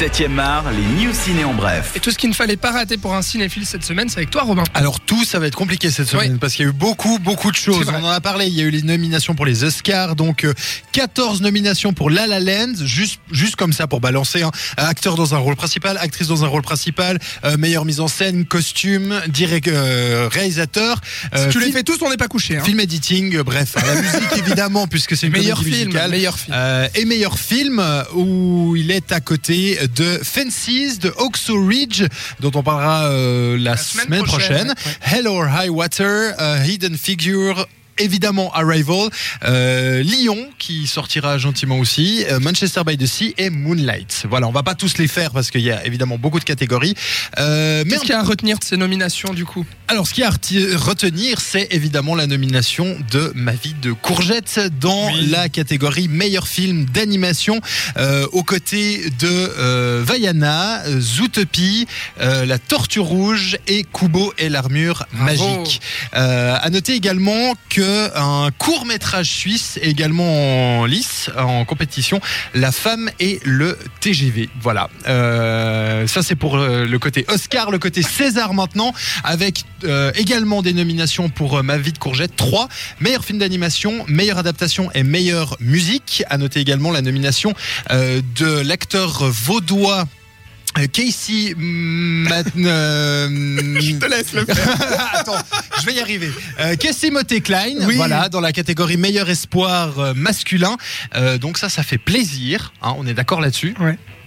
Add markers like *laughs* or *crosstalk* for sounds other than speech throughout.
7e art, les news ciné en bref. Et tout ce qu'il ne fallait pas rater pour un cinéphile cette semaine, c'est avec toi, Robin. Alors tout, ça va être compliqué cette semaine Oui. parce qu'il y a eu beaucoup, beaucoup de choses. On en a parlé. Il y a eu les nominations pour les Oscars, donc euh, 14 nominations pour La La Land, juste, juste comme ça pour balancer. hein. Acteur dans un rôle principal, actrice dans un rôle principal, euh, meilleure mise en scène, costume, direct, euh, réalisateur. euh, Si tu les film- fais tous, on n'est pas couché. Hein. Film editing, euh, bref, la musique *laughs* évidemment puisque c'est une Meilleur comédie film, musicale. meilleur film. Euh, et meilleur film euh, où il est à côté de Fences de Oxo Ridge dont on parlera euh, la, semaine semaine, prochaine, prochaine. Hell or High Water, euh, Hidden Figure. Évidemment, Arrival, euh, Lyon qui sortira gentiment aussi, euh, Manchester by the Sea et Moonlight. Voilà, on va pas tous les faire parce qu'il y a évidemment beaucoup de catégories. Euh, Qu'est-ce qu'il y a à retenir de ces nominations, du coup? Alors, ce qu'il y a à retenir, c'est évidemment la nomination de Ma vie de courgette dans Oui. la catégorie meilleur film d'animation, euh, aux côtés de Vaiana, Zootopie, La Tortue Rouge et Kubo et l'armure magique. À noter également que un court métrage suisse est également en lice en compétition, La femme et le TGV. Voilà. Euh, ça c'est pour euh, le côté Oscar, le côté César maintenant, avec euh, également des nominations pour Ma vie de courgette 3, meilleur film d'animation, meilleure adaptation et meilleure musique. À noter également la nomination euh, de l'acteur vaudois. Casey *laughs* euh, Je te laisse le faire. *laughs* Attends, je vais y arriver. Euh, Casey Motte Klein, Oui. voilà, dans la catégorie meilleur espoir euh, masculin. Euh, donc ça, ça fait plaisir. hein, on est d'accord là-dessus.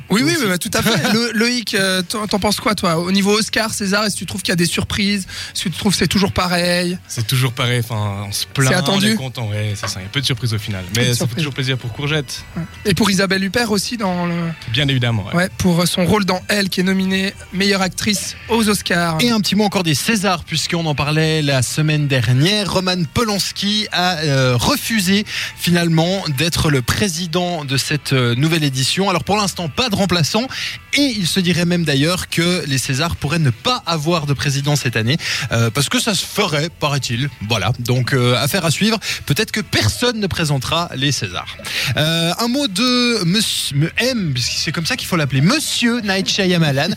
Oui, oui, bah, tout à fait. *laughs* Lo- Loïc, euh, t'en penses quoi, toi? Au niveau Oscar, César, est-ce que tu trouves qu'il y a des surprises? Est-ce que tu trouves que c'est toujours pareil? C'est toujours pareil, enfin, on se plaint, C'est attendu on est content, ouais, c'est ça, il y a peu de surprises au final. Mais ça fait toujours plaisir pour Courgette, Et pour Isabelle Huppert aussi, dans le... bien évidemment. ouais. ouais, pour son rôle dans Elle, qui est nominée meilleure actrice aux Oscars. Et un petit mot encore des Césars, puisqu'on en parlait la semaine dernière. Roman Polanski a euh, refusé finalement d'être le président de cette euh, nouvelle édition. Alors pour l'instant, pas de remplaçant. Et il se dirait même d'ailleurs que les Césars pourraient ne pas avoir de président cette année, euh, parce que ça se ferait, paraît-il. Voilà, donc euh, affaire à suivre. Peut-être que personne ne présentera les Césars. Euh, un mot de Monsieur M, c'est comme ça qu'il faut l'appeler, Monsieur Night Shyamalan,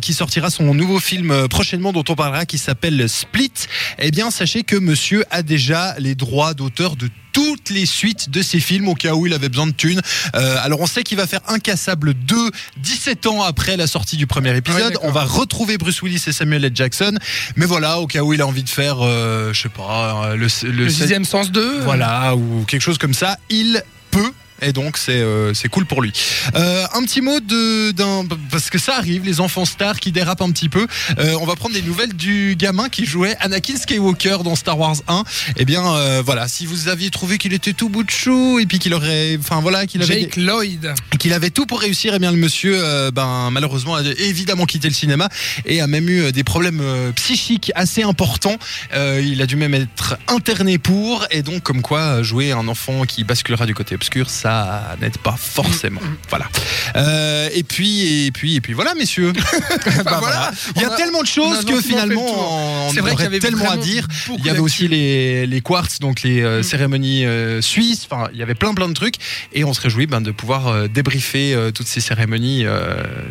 qui sortira son nouveau film prochainement, dont on parlera, qui s'appelle Split. Eh bien, sachez que Monsieur a déjà les droits d'auteur de toutes les suites de ses films au cas où il avait besoin de thunes. Euh, alors on sait qu'il va faire Incassable 2 17 ans après la sortie du premier épisode. d'accord. on va retrouver Bruce Willis et Samuel L. Jackson. Mais voilà, au cas où il a envie de faire, euh, je sais pas, euh, le, le, le sixième sens 2 voilà, ou quelque chose comme ça, il peut. Et donc c'est euh, c'est cool pour lui. Euh, un petit mot de d'un parce que ça arrive les enfants stars qui dérapent un petit peu. Euh, on va prendre des nouvelles du gamin qui jouait Anakin Skywalker dans Star Wars 1. Eh bien voilà, si vous aviez trouvé qu'il était tout bout de chou et puis qu'il aurait enfin voilà, qu'il avait Jake Lloyd. qu'il avait tout pour réussir, et bien le monsieur, ben malheureusement, a évidemment quitté le cinéma et a même eu des problèmes psychiques assez importants. Il a dû même être interné pour, et donc comme quoi jouer un enfant qui basculera du côté obscur, ça n'aide pas forcément. Voilà. Euh, et puis et puis et puis voilà, messieurs. *laughs* Bah, voilà. Il y a tellement de choses que finalement on C'est vrai qu'il y aurait avait tellement à dire. Il y avait aussi les, les quartz, donc les euh, Mm. cérémonies euh, suisses. Enfin, il y avait plein plein de trucs. Et on se réjouit ben, de pouvoir euh, débriefer toutes ces cérémonies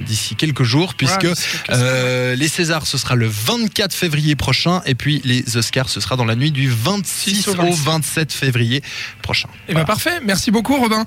d'ici quelques jours, puisque Voilà, les Césars, ce sera le 24 février prochain. Et puis les Oscars, ce sera dans la nuit du 26 6 au au 27 février prochain. Eh ben parfait. Merci beaucoup, Robin.